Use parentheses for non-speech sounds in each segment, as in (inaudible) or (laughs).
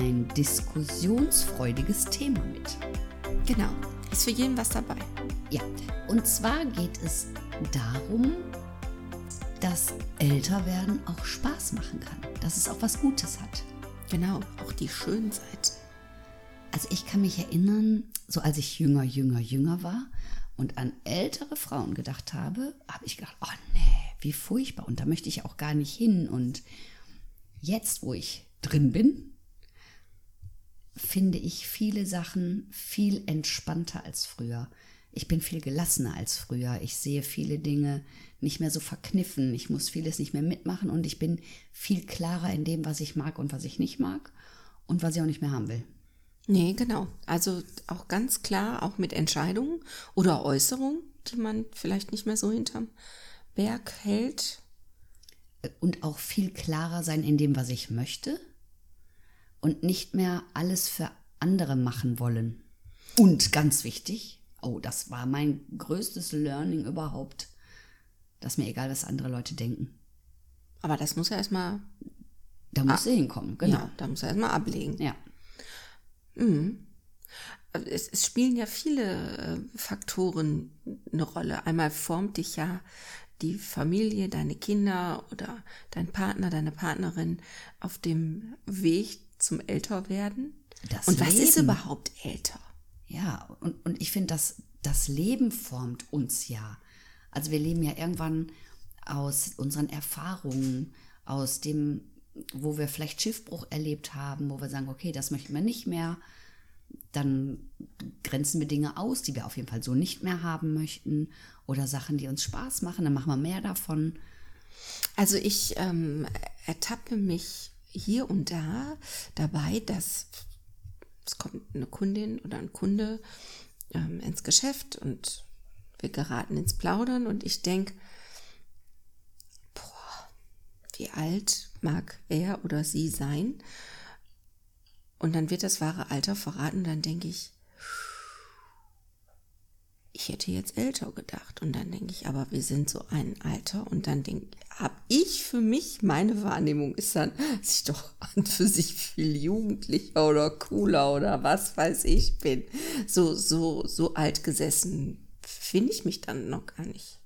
ein diskussionsfreudiges Thema mit. Genau, ist für jeden was dabei. Ja, und zwar geht es darum, dass Älterwerden auch Spaß machen kann, dass es auch was Gutes hat. Genau, auch die schönen Seiten. Also ich kann mich erinnern, so als ich jünger, jünger, jünger war und an ältere Frauen gedacht habe, habe ich gedacht, oh nee, wie furchtbar und da möchte ich auch gar nicht hin. Und jetzt, wo ich drin bin, finde ich viele Sachen viel entspannter als früher. Ich bin viel gelassener als früher. Ich sehe viele Dinge nicht mehr so verkniffen. Ich muss vieles nicht mehr mitmachen und ich bin viel klarer in dem, was ich mag und was ich nicht mag und was ich auch nicht mehr haben will. Nee, genau. Also auch ganz klar, auch mit Entscheidungen oder Äußerungen, die man vielleicht nicht mehr so hinterm Berg hält. Und auch viel klarer sein in dem, was ich möchte und nicht mehr alles für andere machen wollen. Und ganz wichtig, oh, das war mein größtes Learning überhaupt, dass mir egal, was andere Leute denken. Aber das muss ja erstmal. Da muss ah, er hinkommen, genau. Ja, da muss er erstmal ablegen. Ja. Mhm. Es, es, spielen ja viele äh, Faktoren eine Rolle. Einmal formt dich ja die Familie, deine Kinder oder dein Partner, deine Partnerin auf dem Weg zum Älterwerden. Das und was ist überhaupt älter? Ja, und, und ich finde, das, das Leben formt uns ja. Also wir leben ja irgendwann aus unseren Erfahrungen, aus dem, wo wir vielleicht Schiffbruch erlebt haben, wo wir sagen, okay, das möchten wir nicht mehr. Dann grenzen wir Dinge aus, die wir auf jeden Fall so nicht mehr haben möchten. Oder Sachen, die uns Spaß machen, dann machen wir mehr davon. Also ich ähm, ertappe mich hier und da dabei, dass es kommt eine Kundin oder ein Kunde ähm, ins Geschäft und wir geraten ins Plaudern und ich denke, wie alt mag er oder sie sein? Und dann wird das wahre Alter verraten dann denke ich, ich hätte jetzt älter gedacht. Und dann denke ich, aber wir sind so ein Alter. Und dann denke habe ich für mich, meine Wahrnehmung ist dann, dass ich doch an für sich viel jugendlicher oder cooler oder was weiß ich bin. So, so, so alt gesessen finde ich mich dann noch gar nicht.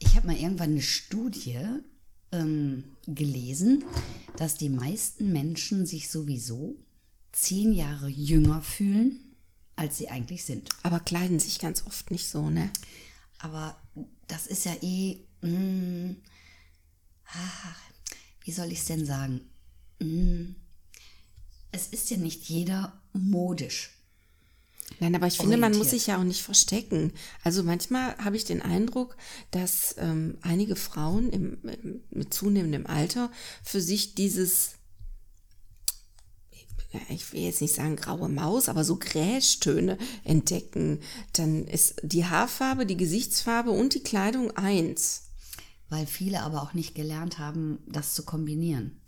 Ich habe mal irgendwann eine Studie ähm, gelesen, dass die meisten Menschen sich sowieso zehn Jahre jünger fühlen als sie eigentlich sind. Aber kleiden sich ganz oft nicht so, ne? Aber das ist ja eh, mm, wie soll ich es denn sagen? Mm, es ist ja nicht jeder modisch. Nein, aber ich finde, man muss sich ja auch nicht verstecken. Also manchmal habe ich den Eindruck, dass ähm, einige Frauen im, im, mit zunehmendem Alter für sich dieses ich will jetzt nicht sagen graue Maus, aber so Gräschtöne entdecken, dann ist die Haarfarbe, die Gesichtsfarbe und die Kleidung eins. Weil viele aber auch nicht gelernt haben, das zu kombinieren.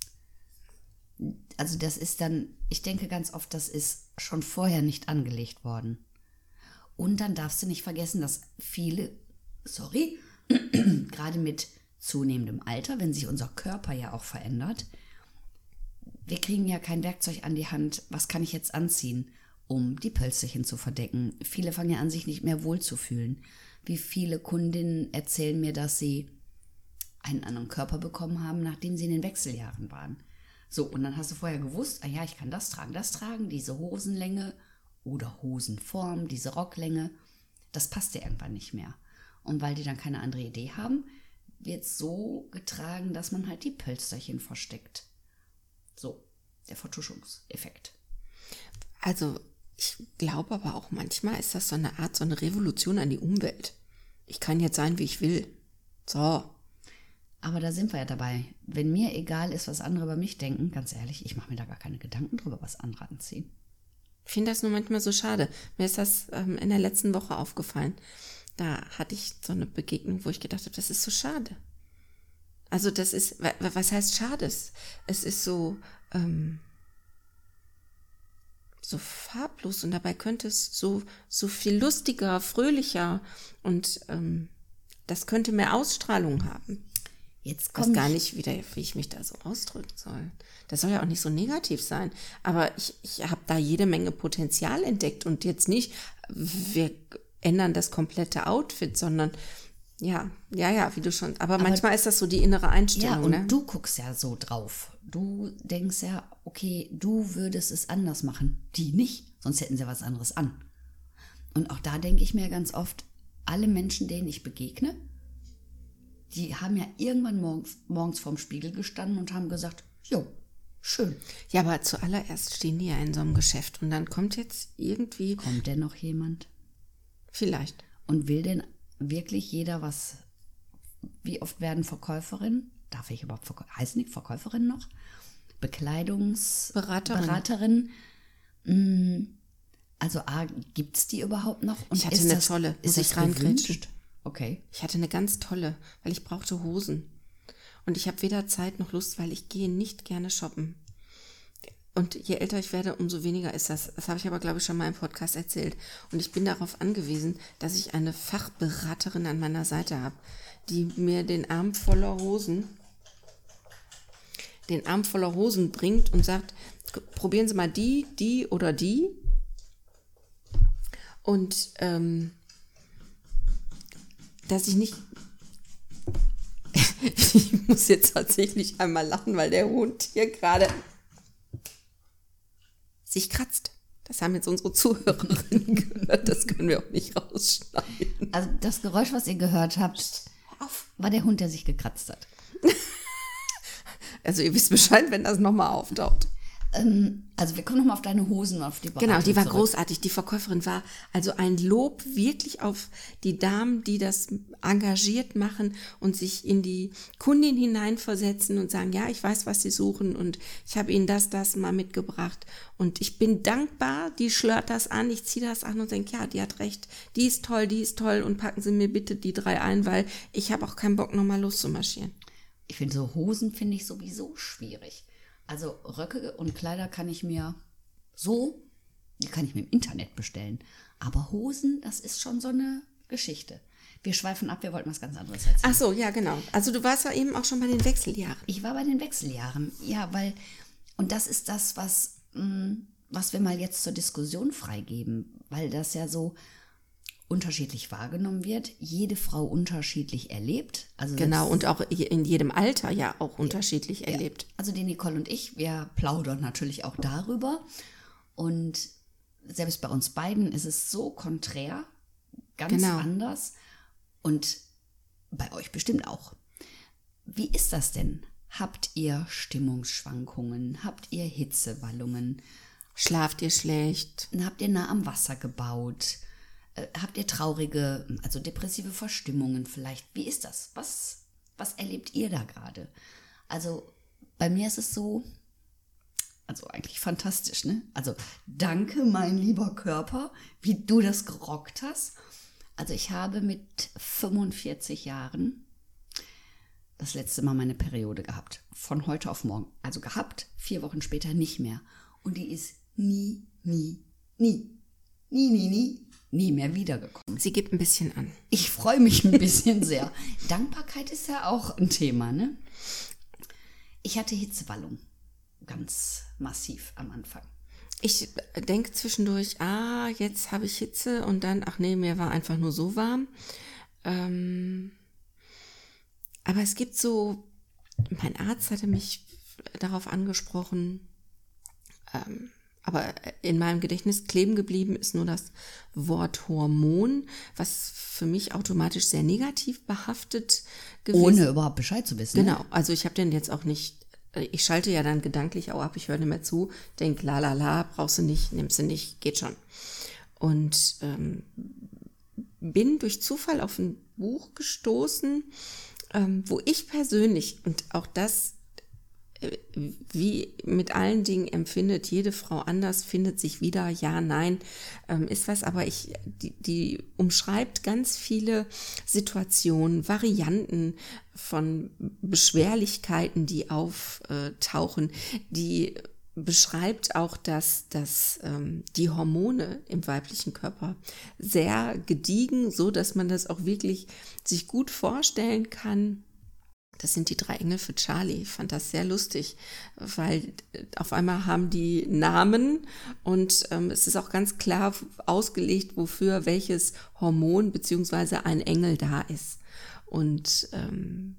Also das ist dann, ich denke ganz oft, das ist schon vorher nicht angelegt worden. Und dann darfst du nicht vergessen, dass viele, sorry, (clears throat) gerade mit zunehmendem Alter, wenn sich unser Körper ja auch verändert, wir kriegen ja kein Werkzeug an die Hand, was kann ich jetzt anziehen, um die Pölsterchen zu verdecken. Viele fangen ja an, sich nicht mehr wohlzufühlen. Wie viele Kundinnen erzählen mir, dass sie einen anderen Körper bekommen haben, nachdem sie in den Wechseljahren waren. So, und dann hast du vorher gewusst, ah ja, ich kann das tragen, das tragen, diese Hosenlänge oder Hosenform, diese Rocklänge, das passt dir irgendwann nicht mehr. Und weil die dann keine andere Idee haben, wird so getragen, dass man halt die Pölsterchen versteckt. So, der Vertuschungseffekt. Also, ich glaube aber auch manchmal ist das so eine Art, so eine Revolution an die Umwelt. Ich kann jetzt sein, wie ich will. So. Aber da sind wir ja dabei. Wenn mir egal ist, was andere über mich denken, ganz ehrlich, ich mache mir da gar keine Gedanken drüber, was andere anziehen. Ich finde das nur manchmal so schade. Mir ist das ähm, in der letzten Woche aufgefallen. Da hatte ich so eine Begegnung, wo ich gedacht habe, das ist so schade. Also das ist, was heißt schade? Es ist so, ähm, so farblos und dabei könnte es so, so viel lustiger, fröhlicher und ähm, das könnte mehr Ausstrahlung haben. Jetzt kommt gar nicht wieder, wie ich mich da so ausdrücken soll. Das soll ja auch nicht so negativ sein. Aber ich, ich habe da jede Menge Potenzial entdeckt und jetzt nicht, wir ändern das komplette Outfit, sondern ja, ja, ja, wie du schon. Aber, aber manchmal ist das so die innere Einstellung. Ja, und ne? du guckst ja so drauf. Du denkst ja, okay, du würdest es anders machen. Die nicht, sonst hätten sie was anderes an. Und auch da denke ich mir ganz oft, alle Menschen, denen ich begegne, die haben ja irgendwann morgens, morgens vorm Spiegel gestanden und haben gesagt, jo, schön. Ja, aber zuallererst stehen die ja in so einem Geschäft und dann kommt jetzt irgendwie. Kommt denn noch jemand? Vielleicht. Und will denn wirklich jeder was, wie oft werden Verkäuferinnen, darf ich überhaupt, Verkäu heißt nicht Verkäuferinnen noch? Bekleidungsberaterin. Beraterin. Mm, also A, gibt es die überhaupt noch? Und ich hatte eine das, tolle, ist das reingrätschen? Okay. Ich hatte eine ganz tolle, weil ich brauchte Hosen. Und ich habe weder Zeit noch Lust, weil ich gehe nicht gerne shoppen. Und je älter ich werde, umso weniger ist das. Das habe ich aber, glaube ich, schon mal im Podcast erzählt. Und ich bin darauf angewiesen, dass ich eine Fachberaterin an meiner Seite habe, die mir den Arm voller Hosen, den Arm voller Hosen bringt und sagt, probieren Sie mal die, die oder die. Und ähm, dass ich nicht (laughs) ich muss jetzt tatsächlich einmal lachen, weil der Hund hier gerade sich kratzt. Das haben jetzt unsere Zuhörerinnen (laughs) gehört. Das können wir auch nicht rausschneiden. Also das Geräusch, was ihr gehört habt, war der Hund, der sich gekratzt hat. (laughs) Also ihr wisst Bescheid, wenn das nochmal auftaucht. Ähm, also wir kommen nochmal auf deine Hosen, auf die Beratung Genau, die war zurück. großartig. Die Verkäuferin war also ein Lob wirklich auf die Damen, die das engagiert machen und sich in die Kundin hineinversetzen und sagen, ja, ich weiß, was sie suchen und ich habe ihnen das, das mal mitgebracht. Und ich bin dankbar, die schlört das an, ich ziehe das an und denke, ja, die hat recht, die ist toll, die ist toll und packen Sie mir bitte die drei ein, weil ich habe auch keinen Bock, nochmal loszumarschieren. Ich finde so Hosen finde ich sowieso schwierig. Also Röcke und Kleider kann ich mir so, die kann ich mir im Internet bestellen. Aber Hosen, das ist schon so eine Geschichte. Wir schweifen ab, wir wollten was ganz anderes erzählen. Ach so, ja, genau. Also du warst ja eben auch schon bei den Wechseljahren. Ich war bei den Wechseljahren, ja, weil, und das ist das, was, mh, mm, was wir mal jetzt zur Diskussion freigeben, weil das ja so, unterschiedlich wahrgenommen wird, jede Frau unterschiedlich erlebt. Also genau, und auch in jedem Alter ja auch unterschiedlich ja, erlebt. Also die Nicole und ich, wir plaudern natürlich auch darüber. Und selbst bei uns beiden ist es so konträr, ganz genau. anders. Und bei euch bestimmt auch. Wie ist das denn? Habt ihr Stimmungsschwankungen? Habt ihr Hitzewallungen? Schlaft ihr schlecht? Habt ihr nah am Wasser gebaut? Äh, habt ihr traurige, also depressive Verstimmungen vielleicht? Wie ist das? Was, was erlebt ihr da gerade? Also bei mir ist es so, also eigentlich fantastisch, ne? Also danke, mein lieber Körper, wie du das gerockt hast. Also ich habe mit 45 Jahren das letzte Mal meine Periode gehabt. Von heute auf morgen. Also gehabt, vier Wochen später nicht mehr. Und die ist nie, nie, nie, nie, nie, nie nie mehr wiedergekommen. Sie gibt ein bisschen an. Ich freue mich ein bisschen (laughs) sehr. Dankbarkeit ist ja auch ein Thema, ne? Ich hatte Hitzewallung. Ganz massiv am Anfang. Ich denke zwischendurch, ah, jetzt habe ich Hitze und dann, ach nee, mir war einfach nur so warm. Ähm, aber es gibt so, mein Arzt hatte mich darauf angesprochen, ähm, aber in meinem Gedächtnis kleben geblieben ist nur das Wort Hormon, was für mich automatisch sehr negativ behaftet gewesen Ohne überhaupt Bescheid zu wissen. Ne? Genau, also ich habe den jetzt auch nicht, äh, ich schalte ja dann gedanklich auch ab, ich höre nicht mehr zu, denke, la la la, brauchst du nicht, nimmst du nicht, geht schon. Und ähm, bin durch Zufall auf ein Buch gestoßen, ähm, wo ich persönlich, und auch das wie mit allen Dingen empfindet jede Frau anders, findet sich wieder, ja, nein, ähm, ist was, aber ich, die, die umschreibt ganz viele Situationen, Varianten von Beschwerlichkeiten, die auftauchen, die beschreibt auch, dass, dass ähm, die Hormone im weiblichen Körper sehr gediegen, so dass man das auch wirklich sich gut vorstellen kann, das sind die drei Engel für Charlie. Ich fand das sehr lustig, weil äh, auf einmal haben die Namen und ähm, es ist auch ganz klar ausgelegt, wofür welches Hormon beziehungsweise ein Engel da ist. Und ähm,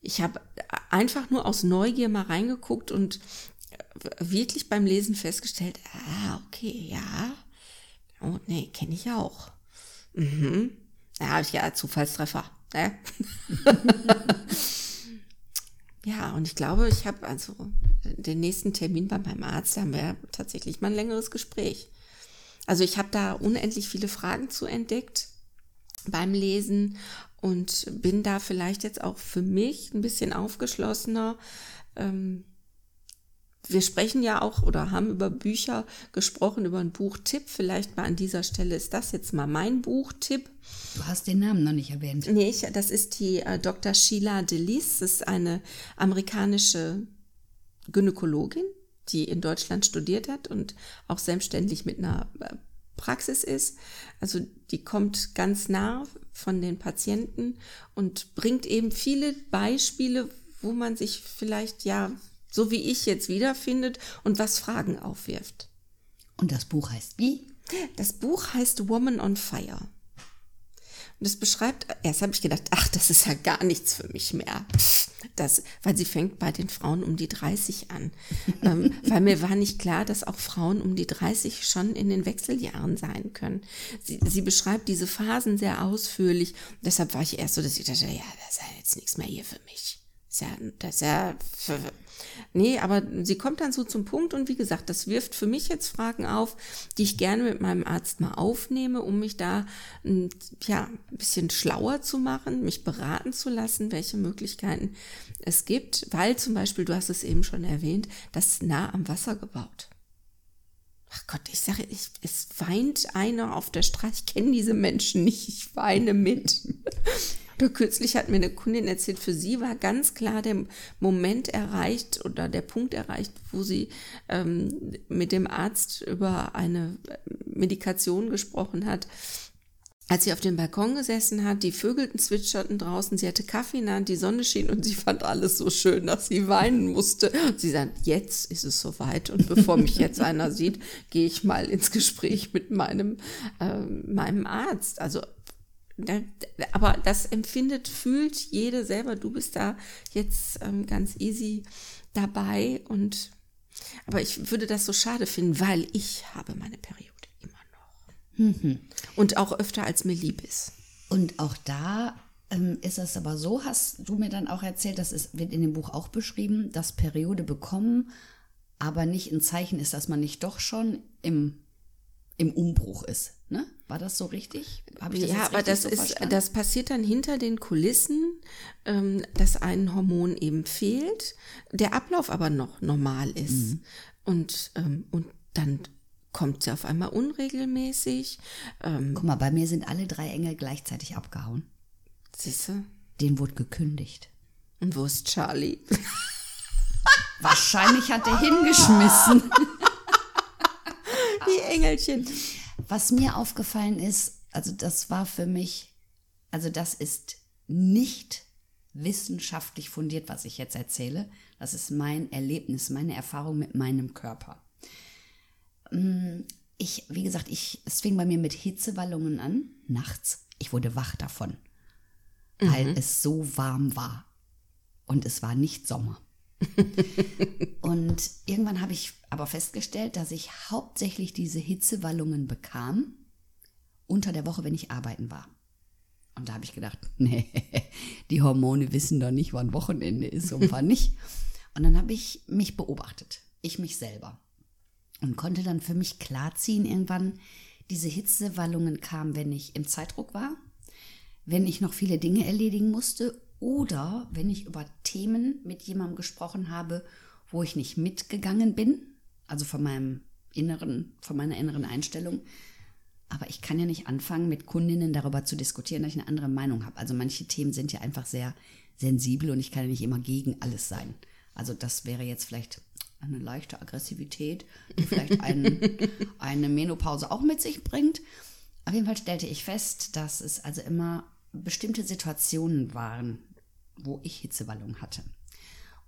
ich habe einfach nur aus Neugier mal reingeguckt und äh, wirklich beim Lesen festgestellt, ah, okay, ja. Oh, nee, kenne ich auch. Mhm. Da habe ich ja Zufallstreffer. Ne? (laughs) ja, und ich glaube, ich habe also den nächsten Termin bei meinem Arzt, da haben wir tatsächlich mal ein längeres Gespräch. Also ich habe da unendlich viele Fragen zu entdeckt beim Lesen und bin da vielleicht jetzt auch für mich ein bisschen aufgeschlossener. Ähm, wir sprechen ja auch oder haben über Bücher gesprochen, über einen Buchtipp. Vielleicht mal an dieser Stelle ist das jetzt mal mein Buchtipp. Du hast den Namen noch nicht erwähnt. Nee, ich, das ist die äh, Dr. Sheila Delis. Das ist eine amerikanische Gynäkologin, die in Deutschland studiert hat und auch selbstständig mit einer äh, Praxis ist. Also die kommt ganz nah von den Patienten und bringt eben viele Beispiele, wo man sich vielleicht ja so wie ich jetzt wiederfindet und was Fragen aufwirft. Und das Buch heißt wie? Das Buch heißt Woman on Fire. Und es beschreibt, erst habe ich gedacht, ach, das ist ja gar nichts für mich mehr. Das, weil sie fängt bei den Frauen um die 30 an. ähm, (laughs) weil mir war nicht klar, dass auch Frauen um die 30 schon in den Wechseljahren sein können. Sie, sie beschreibt diese Phasen sehr ausführlich. Und deshalb war ich erst so, dass ich dachte, ja, das ist ja jetzt nichts mehr hier für mich. Das ist ja, das ist ja Nee, aber sie kommt dann so zum Punkt und wie gesagt, das wirft für mich jetzt Fragen auf, die ich gerne mit meinem Arzt mal aufnehme, um mich da ja, ein bisschen schlauer zu machen, mich beraten zu lassen, welche Möglichkeiten es gibt, weil zum Beispiel, du hast es eben schon erwähnt, das nah am Wasser gebaut. Ach Gott, ich sage, ich, es weint einer auf der Straße. Ich kenne diese Menschen nicht. Ich weine mit. Oder kürzlich hat mir eine Kundin erzählt, für sie war ganz klar der Moment erreicht oder der Punkt erreicht, wo sie ähm, mit dem Arzt über eine Medikation gesprochen hat. Als sie auf dem Balkon gesessen hat, die Vögel zwitscherten draußen, sie hatte Kaffee in der Hand, die Sonne schien und sie fand alles so schön, dass sie weinen musste. Und sie sagt, jetzt ist es soweit und bevor mich jetzt einer sieht, gehe ich mal ins Gespräch mit meinem, äh, meinem Arzt. Also aber das empfindet, fühlt jede selber. Du bist da jetzt ähm, ganz easy dabei und aber ich würde das so schade finden, weil ich habe meine Periode immer noch. Mhm. Und auch öfter als mir lieb ist. Und auch da ähm, ist es aber so, hast du mir dann auch erzählt, das ist, wird in dem Buch auch beschrieben, dass Periode bekommen, aber nicht ein Zeichen ist, dass man nicht doch schon im, im Umbruch ist. Ne? War das so richtig? Habe ich das ja, aber das so ist, verstanden? das passiert dann hinter den Kulissen, ähm, dass ein Hormon eben fehlt, der Ablauf aber noch normal ist. Mhm. Und, ähm, und dann kommt sie auf einmal unregelmäßig. Ähm, Guck mal, bei mir sind alle drei Engel gleichzeitig abgehauen. Siehst du? Den wurde gekündigt. Und wo ist Charlie? (laughs) Wahrscheinlich hat er hingeschmissen. (laughs) Die Engelchen. Was mir aufgefallen ist, also das war für mich, also das ist nicht wissenschaftlich fundiert, was ich jetzt erzähle. Das ist mein Erlebnis, meine Erfahrung mit meinem Körper. Mm, ich, wie gesagt, ich, es fing bei mir mit Hitzewallungen an, nachts. Ich wurde wach davon, mhm. weil es so warm war. Und es war nicht Sommer. (laughs) und irgendwann habe ich aber festgestellt, dass ich hauptsächlich diese Hitzewallungen bekam unter der Woche, wenn ich arbeiten war. Und da habe ich gedacht, (laughs) nee, die Hormone wissen doch nicht, wann Wochenende ist und wann nicht. Und dann habe ich mich beobachtet, ich mich selber. Und konnte dann für mich klarziehen, irgendwann, diese Hitzewallungen kamen, wenn ich im Zeitdruck war, wenn ich noch viele Dinge erledigen musste Oder wenn ich über Themen mit jemandem gesprochen habe, wo ich nicht mitgegangen bin, also von meinem inneren, von meiner inneren Einstellung. Aber ich kann ja nicht anfangen, mit Kundinnen darüber zu diskutieren, dass ich eine andere Meinung habe. Also manche Themen sind ja einfach sehr sensibel und ich kann ja nicht immer gegen alles sein. Also das wäre jetzt vielleicht eine leichte Aggressivität, die vielleicht ein, (laughs) eine Menopause auch mit sich bringt. Auf jeden Fall stellte ich fest, dass es also immer bestimmte Situationen waren, wo ich Hitzewallung hatte.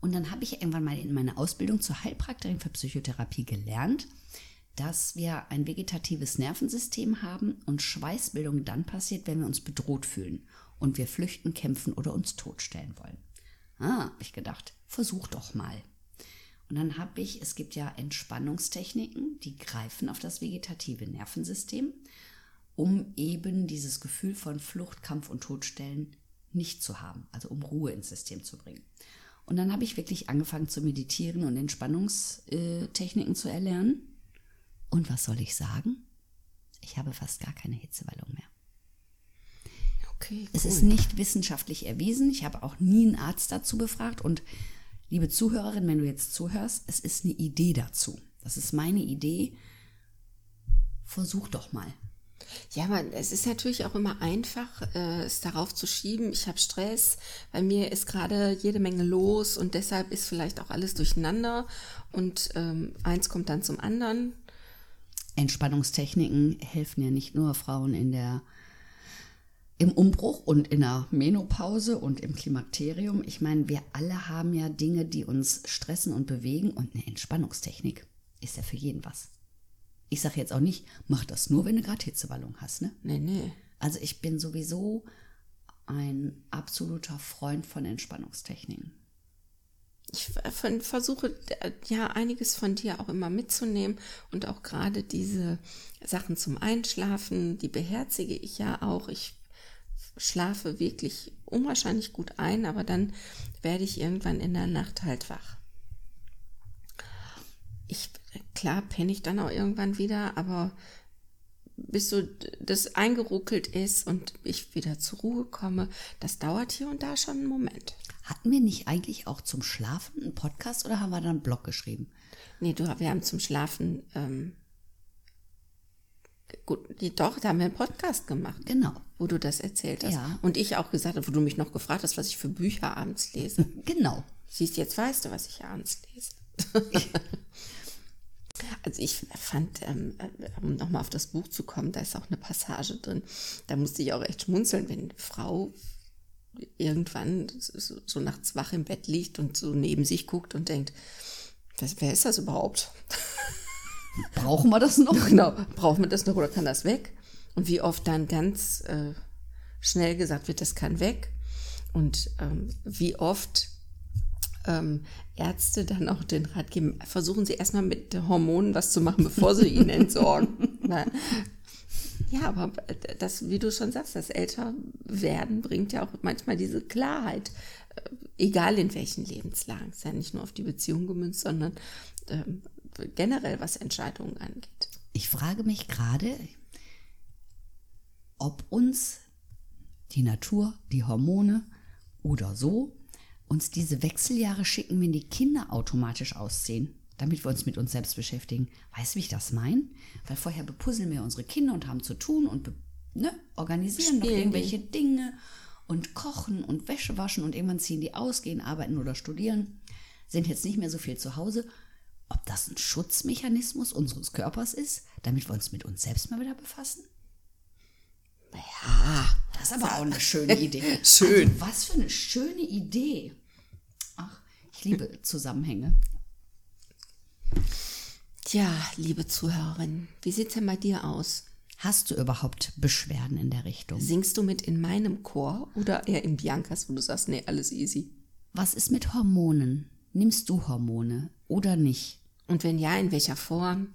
Und dann habe ich irgendwann mal in meiner Ausbildung zur Heilpraktikerin für Psychotherapie gelernt, dass wir ein vegetatives Nervensystem haben und Schweißbildung dann passiert, wenn wir uns bedroht fühlen und wir flüchten, kämpfen oder uns totstellen wollen. Ah, habe ich gedacht, versuch doch mal. Und dann habe ich, es gibt ja Entspannungstechniken, die greifen auf das vegetative Nervensystem, um eben dieses Gefühl von Flucht, Kampf und Todstellen nicht zu haben, also um Ruhe ins System zu bringen. Und dann habe ich wirklich angefangen zu meditieren und Entspannungstechniken zu erlernen. Und was soll ich sagen? Ich habe fast gar keine Hitzewallung mehr. Okay, cool. Es ist nicht wissenschaftlich erwiesen. Ich habe auch nie einen Arzt dazu befragt. Und liebe Zuhörerin, wenn du jetzt zuhörst, es ist eine Idee dazu. Das ist meine Idee. Versuch doch mal. Ja, aber es ist natürlich auch immer einfach, äh, es darauf zu schieben. Ich habe Stress, bei mir ist gerade jede Menge los und deshalb ist vielleicht auch alles durcheinander und ähm, eins kommt dann zum anderen. Entspannungstechniken helfen ja nicht nur Frauen in der im Umbruch und in der Menopause und im Klimakterium. Ich meine, wir alle haben ja Dinge, die uns stressen und bewegen und eine Entspannungstechnik ist ja für jeden was. Ich sage jetzt auch nicht, mach das nur, wenn du gerade Hitzewallung hast, ne? Nee, nee. Also ich bin sowieso ein absoluter Freund von Entspannungstechniken. Ich versuche ja einiges von dir auch immer mitzunehmen und auch gerade diese Sachen zum Einschlafen, die beherzige ich ja auch. Ich schlafe wirklich unwahrscheinlich gut ein, aber dann werde ich irgendwann in der Nacht halt wach. Ich klar penne ich dann auch irgendwann wieder, aber bis so das eingeruckelt ist und ich wieder zur Ruhe komme, das dauert hier und da schon einen Moment. Hatten wir nicht eigentlich auch zum Schlafen einen Podcast oder haben wir dann einen Blog geschrieben? Nee, du, wir haben zum Schlafen, ähm, gut, doch, da haben wir einen Podcast gemacht. Genau. Wo du das erzählt hast. Ja. Und ich auch gesagt habe, wo du mich noch gefragt hast, was ich für Bücher abends lese. (laughs) genau. Siehst, jetzt weißt du, was ich abends lese. (laughs) Also ich fand, ähm, um nochmal auf das Buch zu kommen, da ist auch eine Passage drin. Da musste ich auch echt schmunzeln, wenn eine Frau irgendwann so, so nachts wach im Bett liegt und so neben sich guckt und denkt, was, wer ist das überhaupt? (laughs) Brauchen wir das noch? (laughs) Genau, brauchen wir das noch oder kann das weg? Und wie oft dann ganz äh, schnell gesagt wird, das kann weg. Und ähm, wie oft ähm, Ärzte dann auch den Rat geben, versuchen Sie erstmal mit Hormonen was zu machen, bevor Sie ihn entsorgen. (laughs) ja, aber das, wie du schon sagst, das Älterwerden bringt ja auch manchmal diese Klarheit, äh, egal in welchen Lebenslagen. Es ist ja nicht nur auf die Beziehung gemünzt, sondern äh, generell, was Entscheidungen angeht. Ich frage mich gerade, ob uns die Natur, die Hormone oder so uns diese Wechseljahre schicken, wenn die Kinder automatisch ausziehen, damit wir uns mit uns selbst beschäftigen. Weißt du, wie ich das meine? Weil vorher bepuzzeln wir unsere Kinder und haben zu tun und ne, organisieren noch irgendwelche Dinge und kochen und Wäsche waschen und irgendwann ziehen die aus, gehen arbeiten oder studieren, sind jetzt nicht mehr so viel zu Hause. Ob das ein Schutzmechanismus unseres Körpers ist, damit wir uns mit uns selbst mal wieder befassen? Ja, das ist aber auch eine schöne (laughs) Idee. Schön. Also, was für eine schöne Idee. Ach, ich liebe Zusammenhänge. Tja, liebe Zuhörerin, wie sieht es denn bei dir aus? Hast du überhaupt Beschwerden in der Richtung? Singst du mit in meinem Chor oder eher in Biancas, wo du sagst, nee, alles easy? Was ist mit Hormonen? Nimmst du Hormone oder nicht? Und wenn ja, in welcher Form?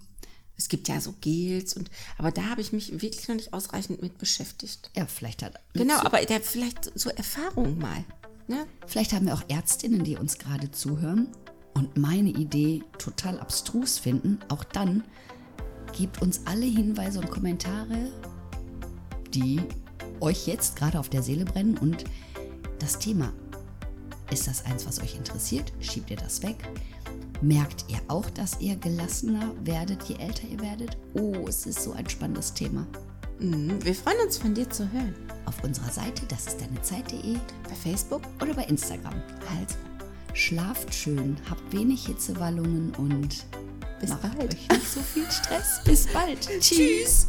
Es gibt ja so Gels und aber da habe ich mich wirklich noch nicht ausreichend mit beschäftigt. Ja, vielleicht hat genau, aber der vielleicht so Erfahrung mal. Ne? Vielleicht haben wir auch Ärztinnen, die uns gerade zuhören und meine Idee total abstrus finden. Auch dann gebt uns alle Hinweise und Kommentare, die euch jetzt gerade auf der Seele brennen und das Thema Ist das eins, was euch interessiert? Schiebt ihr das weg? Merkt ihr auch, dass ihr gelassener werdet, je älter ihr werdet? Oh, es ist so ein spannendes Thema. Mhm, wir freuen uns, von dir zu hören. Auf unserer Seite, das ist deine Zeit.de Bei Facebook? oder bei Instagram. Also, Schlaft schön, habt wenig Hitzewallungen und Bis macht bald. euch nicht so viel Stress. Bis bald. (laughs) Tschüss.